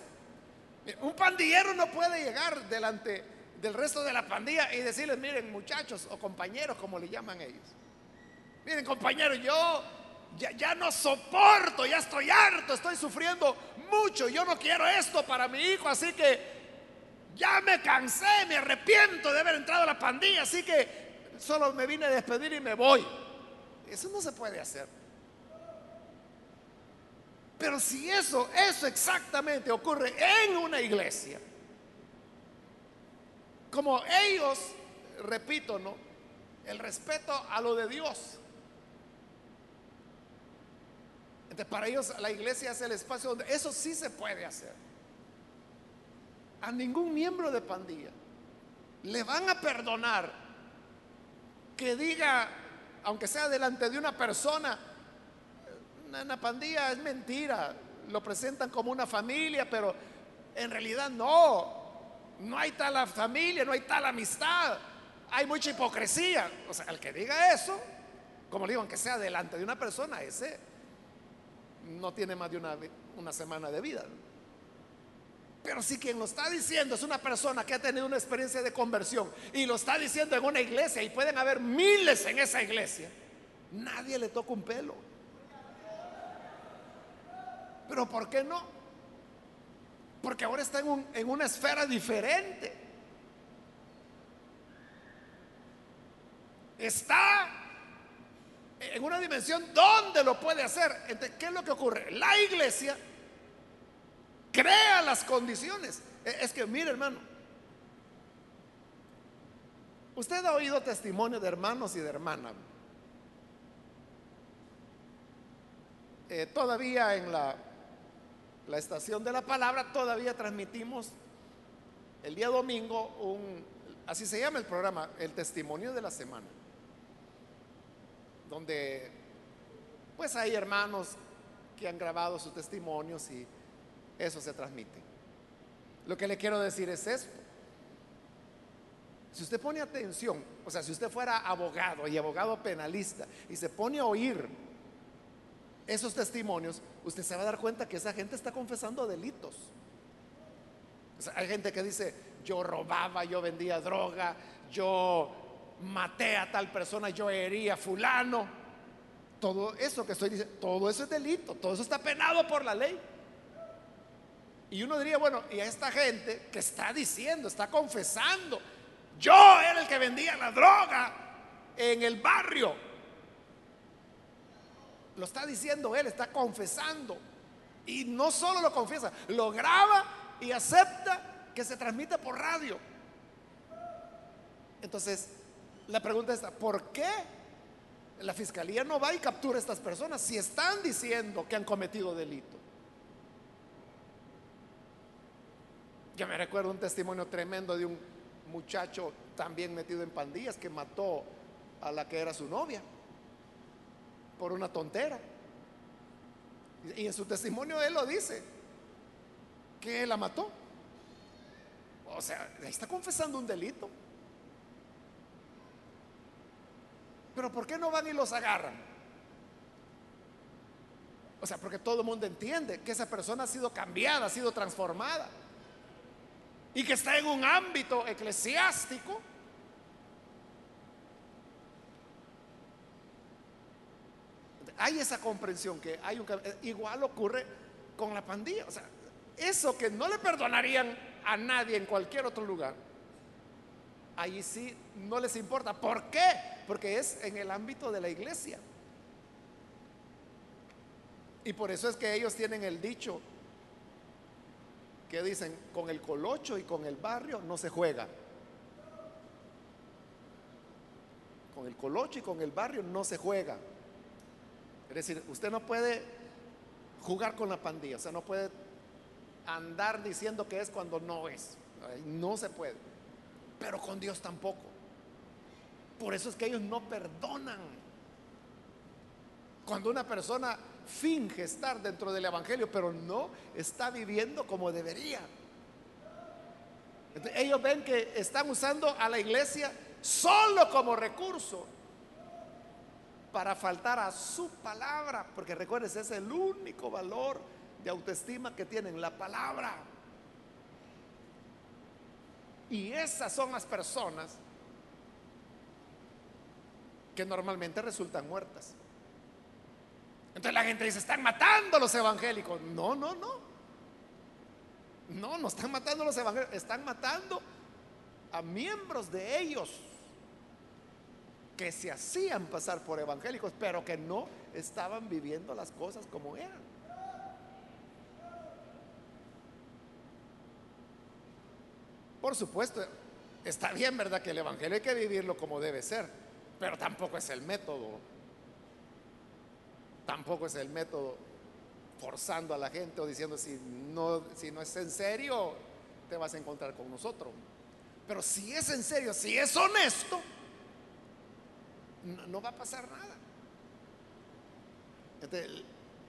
Un pandillero no puede llegar delante del resto de la pandilla y decirles, miren muchachos o compañeros como le llaman ellos. Miren compañeros, yo ya, no soporto, ya estoy harto, estoy sufriendo mucho, yo no quiero esto para mi hijo, así que ya me cansé, me arrepiento de haber entrado a la pandilla, así que solo me vine a despedir y me voy. Eso no se puede hacer. Pero si eso, eso exactamente ocurre en una iglesia, como ellos, repito, ¿no? El respeto a lo de Dios Entonces, para ellos la iglesia es el espacio donde eso sí se puede hacer. A ningún miembro de pandilla le van a perdonar que diga, aunque sea delante de una persona, una pandilla es mentira, lo presentan como una familia, pero en realidad no, no hay tal familia, no hay tal amistad, hay mucha hipocresía. O sea, el que diga eso, como le digo, aunque sea delante de una persona, ese no tiene más de una, una semana de vida. Pero si quien lo está diciendo es una persona que ha tenido una experiencia de conversión y lo está diciendo en una iglesia y pueden haber miles en esa iglesia, nadie le toca un pelo. Pero ¿por qué no? Porque ahora está en, en una esfera diferente. Está en una dimensión donde lo puede hacer. ¿Qué es lo que ocurre? La iglesia crea las condiciones. E, es que, mire hermano, usted ha oído testimonio de hermanos y de hermanas. Eh, todavía en la, la estación de la palabra, todavía transmitimos el día domingo un, así se llama el programa, el testimonio de la semana donde pues hay hermanos que han grabado sus testimonios y eso se transmite. Lo que le quiero decir es esto. Si usted pone atención, o sea, si usted fuera abogado y abogado penalista y se pone a oír esos testimonios, usted se va a dar cuenta que esa gente está confesando delitos. hay gente que dice, yo robaba, yo vendía droga, yo maté a tal persona, yo hería a fulano. Todo eso que estoy diciendo, todo eso es delito, todo eso está penado por la ley. Y uno diría, bueno, y a esta gente que está diciendo, está confesando, yo era el que vendía la droga en el barrio. Lo está diciendo él, está confesando. Y no solo lo confiesa, lo graba y acepta que se transmite por radio. Entonces, la pregunta es, ¿por qué la fiscalía no va y captura a estas personas si están diciendo que han cometido delito? Yo me recuerdo un testimonio tremendo de un muchacho también metido en pandillas que mató a la que era su novia por una tontera. Y en su testimonio él lo dice, que la mató. O sea, está confesando un delito. Pero ¿por qué no van y los agarran? O sea, porque todo el mundo entiende que esa persona ha sido cambiada, ha sido transformada y que está en un ámbito eclesiástico, hay esa comprensión que hay un igual ocurre con la pandilla, o sea, eso que no le perdonarían a nadie en cualquier otro lugar, ahí sí no les importa. ¿Por qué? Porque es en el ámbito de la iglesia. Y por eso es que ellos tienen el dicho, que dicen, con el colocho y con el barrio no se juega. Con el colocho y con el barrio no se juega. Es decir, usted no puede jugar con la pandilla, o sea, no puede andar diciendo que es cuando no es. No se puede. Pero con Dios tampoco. Por eso es que ellos no perdonan. Cuando una persona finge estar dentro del Evangelio, pero no está viviendo como debería. ellos ven que están usando a la iglesia solo como recurso para faltar a su palabra, porque recuerden, ese es el único valor de autoestima que tienen, la palabra. Y esas son las personas que normalmente resultan muertas. Entonces la gente dice, están matando los evangélicos. No, no, no. No, no están matando a los evangélicos, están matando a miembros de ellos que se hacían pasar por evangélicos, pero que no estaban viviendo las cosas como eran. Por supuesto, está bien, ¿verdad? Que el Evangelio hay que vivirlo como debe ser, pero tampoco es el método Tampoco es el método forzando a la gente o diciendo si no, si no es en serio, te vas a encontrar con nosotros. Pero si es en serio, si es honesto, no, va a pasar nada.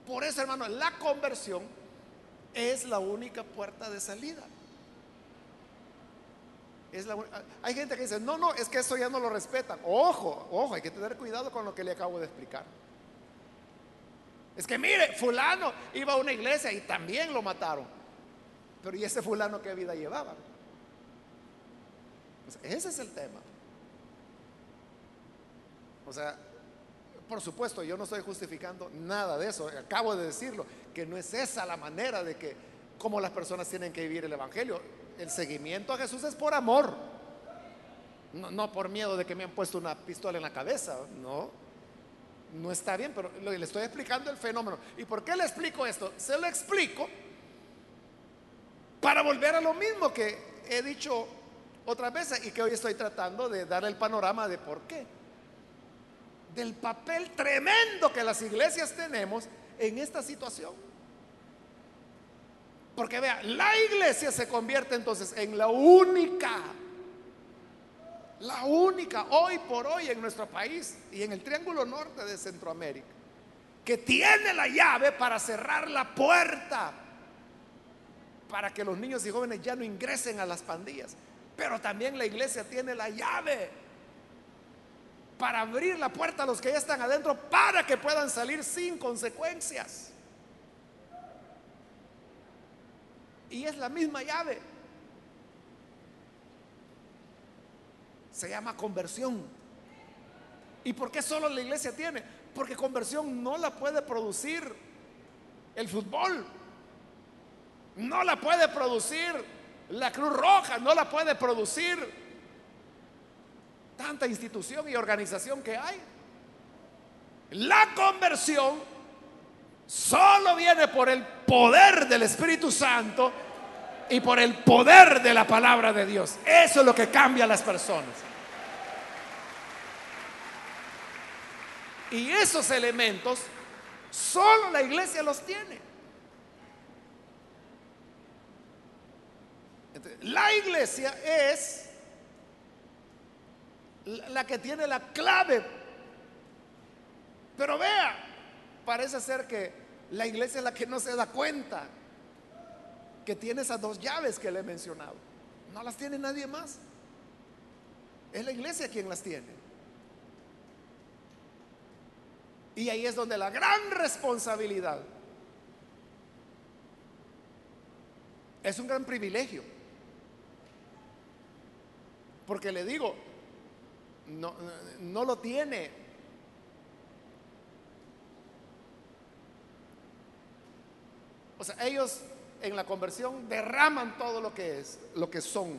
por eso, hermano, la conversión es la única puerta de salida. Hay gente que dice, no, no, es que eso ya no lo respetan. Ojo, ojo, hay que tener cuidado con lo que le acabo de explicar. Es que mire, fulano iba a una iglesia y también lo mataron. Pero ¿y ese fulano qué vida llevaba? ese es el tema. O sea, por supuesto, yo no estoy justificando nada de eso. Acabo de decirlo, que no es esa la manera de que, como las personas tienen que vivir el Evangelio. El seguimiento a Jesús es por amor. No, por miedo de que me han puesto una pistola en la cabeza. No no está bien, pero le estoy explicando el fenómeno. ¿Y por qué le explico esto? Se lo explico para volver a lo mismo que he dicho otras veces y que hoy estoy tratando de dar el panorama de por qué. Del papel tremendo que las iglesias tenemos en esta situación. Porque vea, la iglesia se convierte entonces en la única, la única hoy por hoy en nuestro país y en el Triángulo Norte de Centroamérica, que tiene la llave para cerrar la puerta para que los niños y jóvenes ya no ingresen a las pandillas. Pero también la iglesia tiene la llave para abrir la puerta a los que ya están adentro para que puedan salir sin consecuencias. Y es la misma llave. Se llama conversión. ¿Y por qué solo la iglesia tiene? Porque conversión no la puede producir el fútbol. No la puede producir la Cruz Roja, no la puede producir tanta institución y organización que hay. La conversión solo viene por el poder del Espíritu Santo y por el poder de la palabra de Dios. Eso es lo que cambia a las personas. Y esos elementos solo la iglesia los tiene. la iglesia es la que tiene la clave. Pero vea, parece ser que la iglesia es la que no se da cuenta que tiene esas dos llaves que le he mencionado. No las tiene nadie más. Es la iglesia quien las tiene. Y ahí es donde la gran responsabilidad es un gran privilegio. Porque le digo, no, no lo tiene. O sea, ellos en la conversión derraman todo lo que es, lo que son,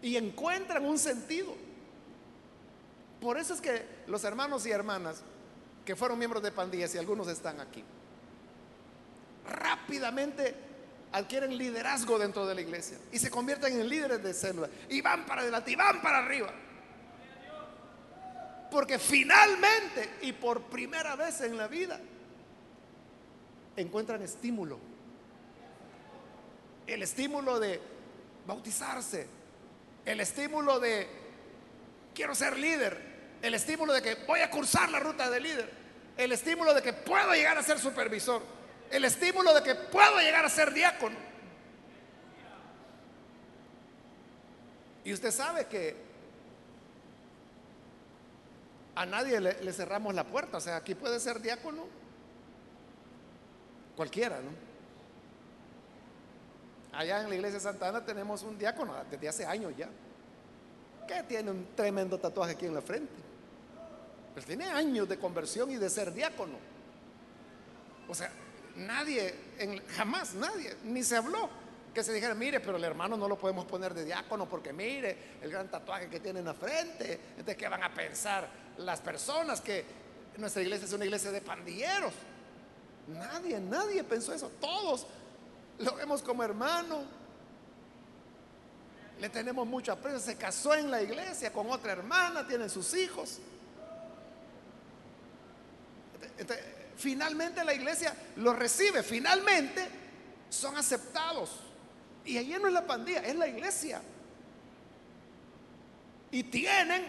y encuentran un sentido. Por eso es que los hermanos y hermanas que fueron miembros de pandillas y algunos están aquí, rápidamente adquieren liderazgo dentro de la iglesia y se convierten en líderes de célula y van para adelante y van para arriba. Porque finalmente y por primera vez en la vida encuentran estímulo. El estímulo de bautizarse, el estímulo de quiero ser líder, el estímulo de que voy a cursar la ruta de líder, el estímulo de que puedo llegar a ser supervisor, el estímulo de que puedo llegar a ser diácono. Y usted sabe que a nadie le, cerramos la puerta, o sea, aquí puede ser diácono cualquiera, ¿no? Allá en la iglesia de Santa Ana tenemos un diácono desde hace años ya, que tiene un tremendo tatuaje aquí en la frente. Pero tiene años de conversión y de ser diácono. O sea, nadie, jamás nadie, ni se habló que se dijera, mire, pero el hermano no lo podemos poner de diácono porque mire el gran tatuaje que tiene en la frente. Entonces, ¿qué van a pensar las personas que nuestra iglesia es una iglesia de pandilleros? Nadie, nadie pensó eso. Todos lo vemos como hermano. Le tenemos mucho aprecio. Se casó en la iglesia con otra hermana, tienen sus hijos. Entonces, finalmente la iglesia los recibe, finalmente son aceptados. Y allí no es la pandilla, es la iglesia. Y tienen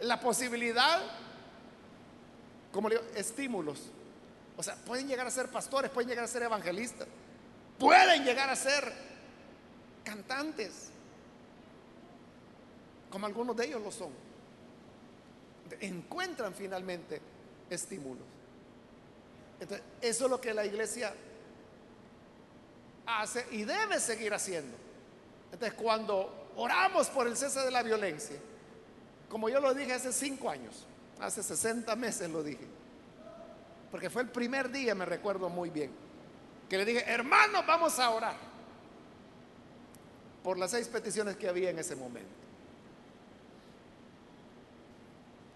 la posibilidad, como le digo, estímulos. O sea, pueden llegar a ser pastores, pueden llegar a ser evangelistas, pueden llegar a ser cantantes, como algunos de ellos lo son. Encuentran finalmente estímulos. Entonces, eso es lo que la iglesia hace y debe seguir haciendo. Entonces, cuando oramos por el cese de la violencia, como yo lo dije hace cinco años, hace 60 meses lo dije, porque fue el primer día, me recuerdo muy bien, que le dije, hermanos, vamos a orar por las seis peticiones que había en ese momento.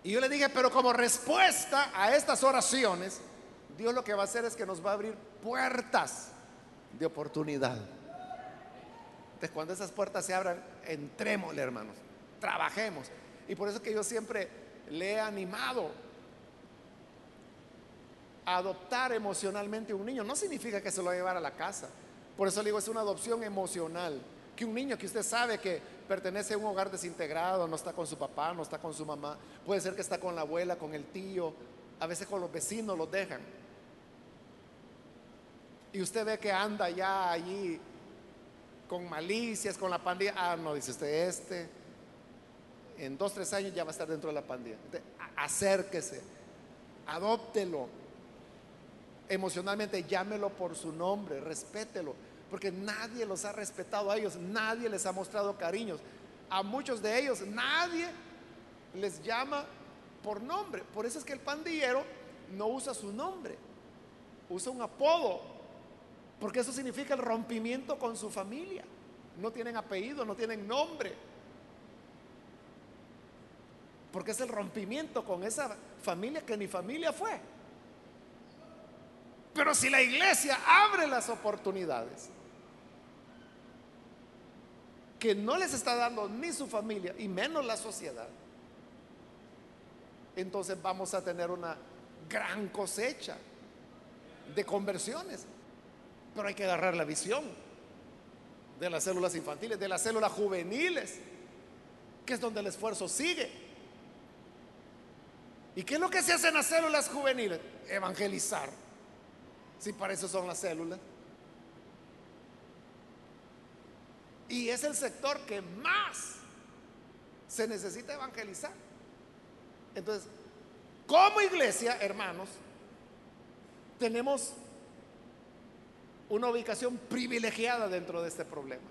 Y yo le dije, pero como respuesta a estas oraciones, Dios lo que va a hacer es que nos va a abrir puertas de oportunidad. Entonces, cuando esas puertas se abran, entrémosle, hermanos, trabajemos. Y por eso es que yo siempre le he animado adoptar emocionalmente un niño. No significa que se lo va a llevar a la casa. Por eso le digo, es una adopción emocional. que un niño que usted sabe que pertenece a un hogar desintegrado, no está con su papá, no está con su mamá, puede ser que está con la abuela, con el tío, a veces con los vecinos los dejan. Y usted ve que anda ya allí con malicias, con la pandilla. Ah, no, dice usted, este, en dos, tres años ya va a estar dentro de la pandilla. acérquese, adóptelo. Emocionalmente, llámelo por su nombre, respételo porque nadie los ha respetado a ellos, nadie les ha mostrado cariños. A muchos de ellos nadie les llama por nombre. Por eso es que el pandillero no usa su nombre, usa un apodo, porque eso significa el rompimiento con su familia. No tienen apellido, no tienen nombre. Porque es el rompimiento con esa familia que ni familia fue. Pero si la iglesia abre las oportunidades que no les está dando ni su familia y menos la sociedad, entonces vamos a tener una gran cosecha de conversiones. Pero hay que agarrar la visión de las células infantiles, de las células juveniles, que es donde el esfuerzo sigue. ¿Y qué es lo que se hace en las células juveniles? Evangelizar. Si para eso son las células. Y es el sector que más se necesita evangelizar. Entonces, como iglesia, hermanos, tenemos una ubicación privilegiada dentro de este problema.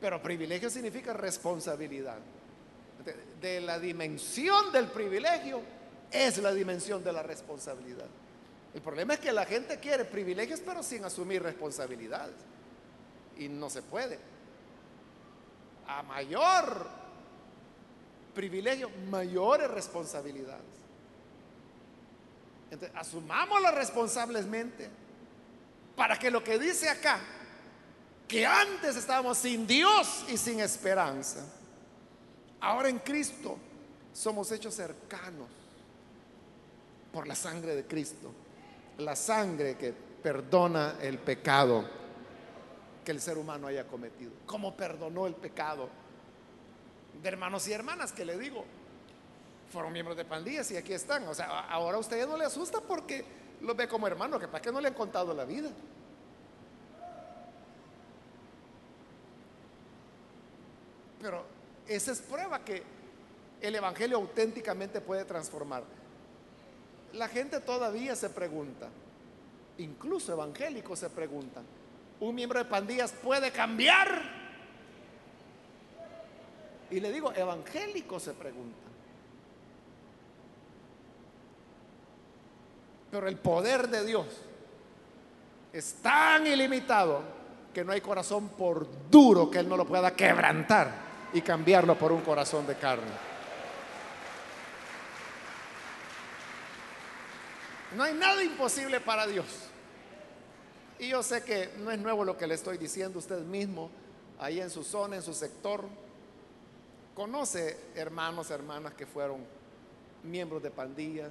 Pero privilegio significa responsabilidad. De la dimensión del privilegio es la dimensión de la responsabilidad. El problema es que la gente quiere privilegios pero sin asumir responsabilidades y no se puede. A mayor privilegio, mayores responsabilidades. Entonces, asumámoslo responsablemente para que lo que dice acá, que antes estábamos sin Dios y sin esperanza, ahora en Cristo somos hechos cercanos por la sangre de Cristo, la sangre que perdona el pecado que el ser humano haya cometido. Como perdonó el pecado de hermanos y hermanas que le digo, fueron miembros de pandillas y aquí están. O sea, ahora a usted no le asusta porque los ve como hermanos, que para qué no le han contado la vida. Pero esa es prueba que el Evangelio auténticamente puede transformar. La gente todavía se pregunta, incluso evangélicos se preguntan, un miembro de pandillas puede cambiar. Y le digo, evangélico se pregunta. Pero el poder de Dios es tan ilimitado que no hay corazón por duro que Él no lo pueda quebrantar y cambiarlo por un corazón de carne. No hay nada imposible para Dios. Y yo sé que no es nuevo lo que le estoy diciendo usted mismo, ahí en su zona, en su sector. Conoce hermanos, hermanas que fueron miembros de pandillas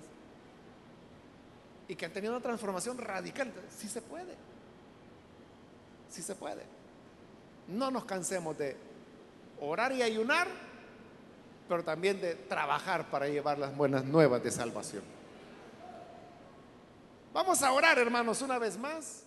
y que han tenido una transformación radical. Sí se puede. Sí se puede. No nos cansemos de orar y ayunar, pero también de trabajar para llevar las buenas nuevas de salvación. Vamos a orar, hermanos, una vez más.